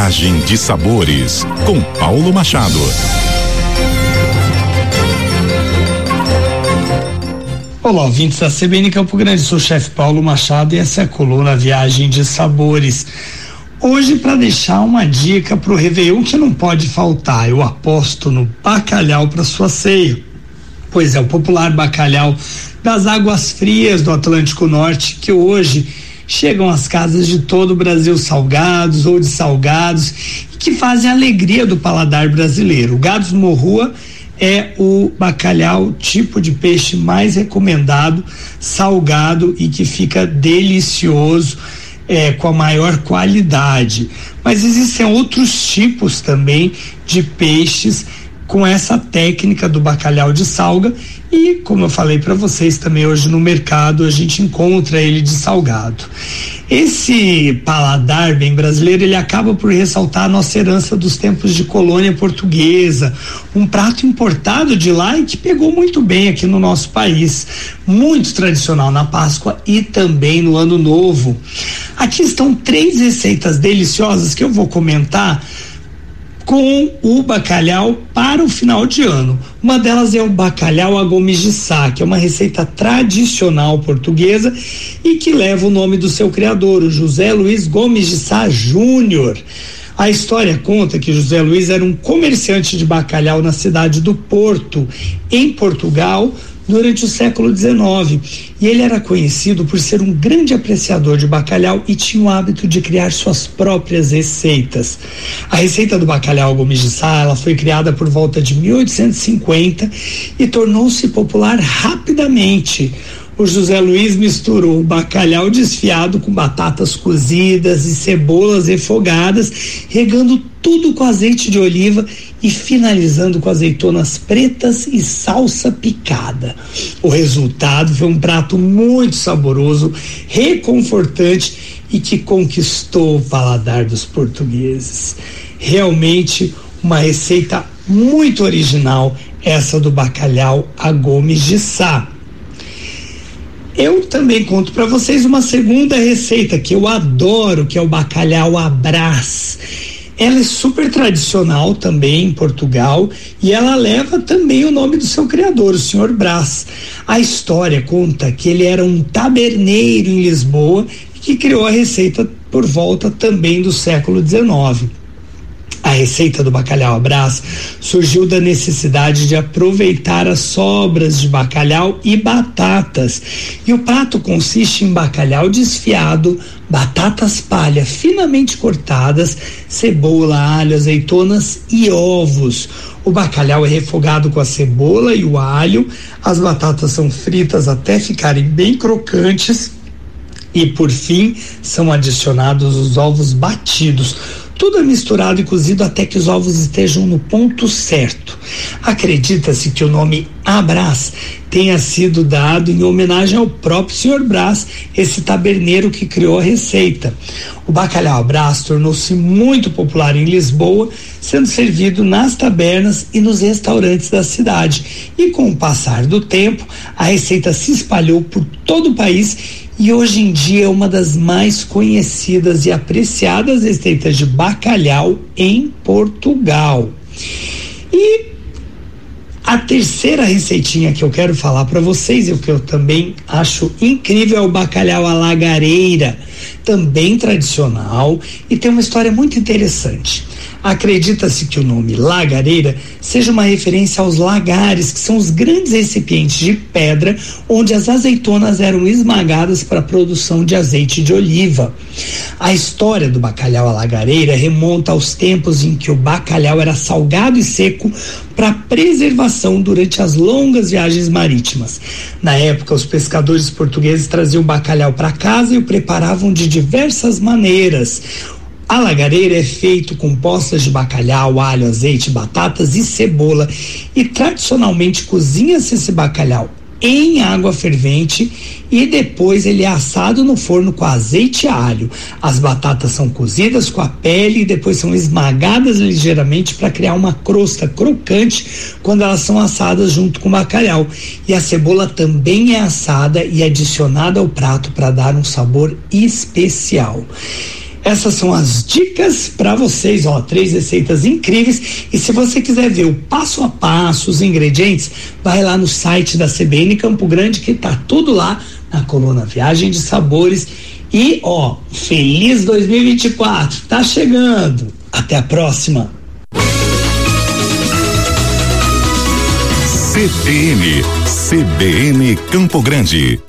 Viagem de Sabores, com Paulo Machado. Olá, ouvintes da CBN Campo Grande, sou o chefe Paulo Machado e essa é a coluna Viagem de Sabores. Hoje, para deixar uma dica para o Réveillon que não pode faltar, eu aposto no bacalhau para sua ceia. Pois é, o popular bacalhau das águas frias do Atlântico Norte, que hoje chegam às casas de todo o Brasil salgados ou de salgados, que fazem a alegria do paladar brasileiro. O Gados Morrua é o bacalhau tipo de peixe mais recomendado, salgado e que fica delicioso. É, com a maior qualidade. Mas existem outros tipos também de peixes com essa técnica do bacalhau de salga e, como eu falei para vocês também hoje no mercado, a gente encontra ele de salgado. Esse paladar bem brasileiro, ele acaba por ressaltar a nossa herança dos tempos de colônia portuguesa, um prato importado de lá e que pegou muito bem aqui no nosso país, muito tradicional na Páscoa e também no Ano Novo. Aqui estão três receitas deliciosas que eu vou comentar com o bacalhau para o final de ano. Uma delas é o bacalhau a gomes de sá, que é uma receita tradicional portuguesa e que leva o nome do seu criador, o José Luiz Gomes de Sá Júnior. A história conta que José Luiz era um comerciante de bacalhau na cidade do Porto, em Portugal, durante o século XIX. E ele era conhecido por ser um grande apreciador de bacalhau e tinha o hábito de criar suas próprias receitas. A receita do bacalhau Gomes de Sá, ela foi criada por volta de 1850 e tornou-se popular rapidamente o José Luiz misturou o bacalhau desfiado com batatas cozidas e cebolas refogadas, regando tudo com azeite de oliva e finalizando com azeitonas pretas e salsa picada. O resultado foi um prato muito saboroso, reconfortante e que conquistou o paladar dos portugueses. Realmente uma receita muito original, essa do bacalhau a Gomes de Sá. Eu também conto para vocês uma segunda receita que eu adoro, que é o bacalhau à. Ela é super tradicional também em Portugal e ela leva também o nome do seu criador, o Sr. Brás. A história conta que ele era um taberneiro em Lisboa que criou a receita por volta também do século XIX. A receita do bacalhau brás surgiu da necessidade de aproveitar as sobras de bacalhau e batatas. E o prato consiste em bacalhau desfiado, batatas palha finamente cortadas, cebola, alho, azeitonas e ovos. O bacalhau é refogado com a cebola e o alho, as batatas são fritas até ficarem bem crocantes e por fim são adicionados os ovos batidos tudo é misturado e cozido até que os ovos estejam no ponto certo. Acredita-se que o nome Abras tenha sido dado em homenagem ao próprio Sr. Brás, esse taberneiro que criou a receita. O bacalhau Brás tornou-se muito popular em Lisboa, sendo servido nas tabernas e nos restaurantes da cidade. E com o passar do tempo, a receita se espalhou por todo o país e hoje em dia é uma das mais conhecidas e apreciadas receitas de bacalhau em Portugal. E a terceira receitinha que eu quero falar para vocês e o que eu também acho incrível é o bacalhau à lagareira, também tradicional e tem uma história muito interessante. Acredita-se que o nome lagareira seja uma referência aos lagares, que são os grandes recipientes de pedra onde as azeitonas eram esmagadas para a produção de azeite de oliva. A história do bacalhau à lagareira remonta aos tempos em que o bacalhau era salgado e seco para preservação durante as longas viagens marítimas. Na época, os pescadores portugueses traziam o bacalhau para casa e o preparavam de diversas maneiras. A lagareira é feito com postas de bacalhau, alho, azeite, batatas e cebola e tradicionalmente cozinha-se esse bacalhau em água fervente e depois ele é assado no forno com azeite e alho. As batatas são cozidas com a pele e depois são esmagadas ligeiramente para criar uma crosta crocante quando elas são assadas junto com o bacalhau. E a cebola também é assada e adicionada ao prato para dar um sabor especial. Essas são as dicas para vocês, ó, três receitas incríveis. E se você quiser ver o passo a passo, os ingredientes, vai lá no site da CBN Campo Grande que tá tudo lá na coluna Viagem de Sabores. E ó, feliz 2024, tá chegando. Até a próxima. CBN, CBN Campo Grande.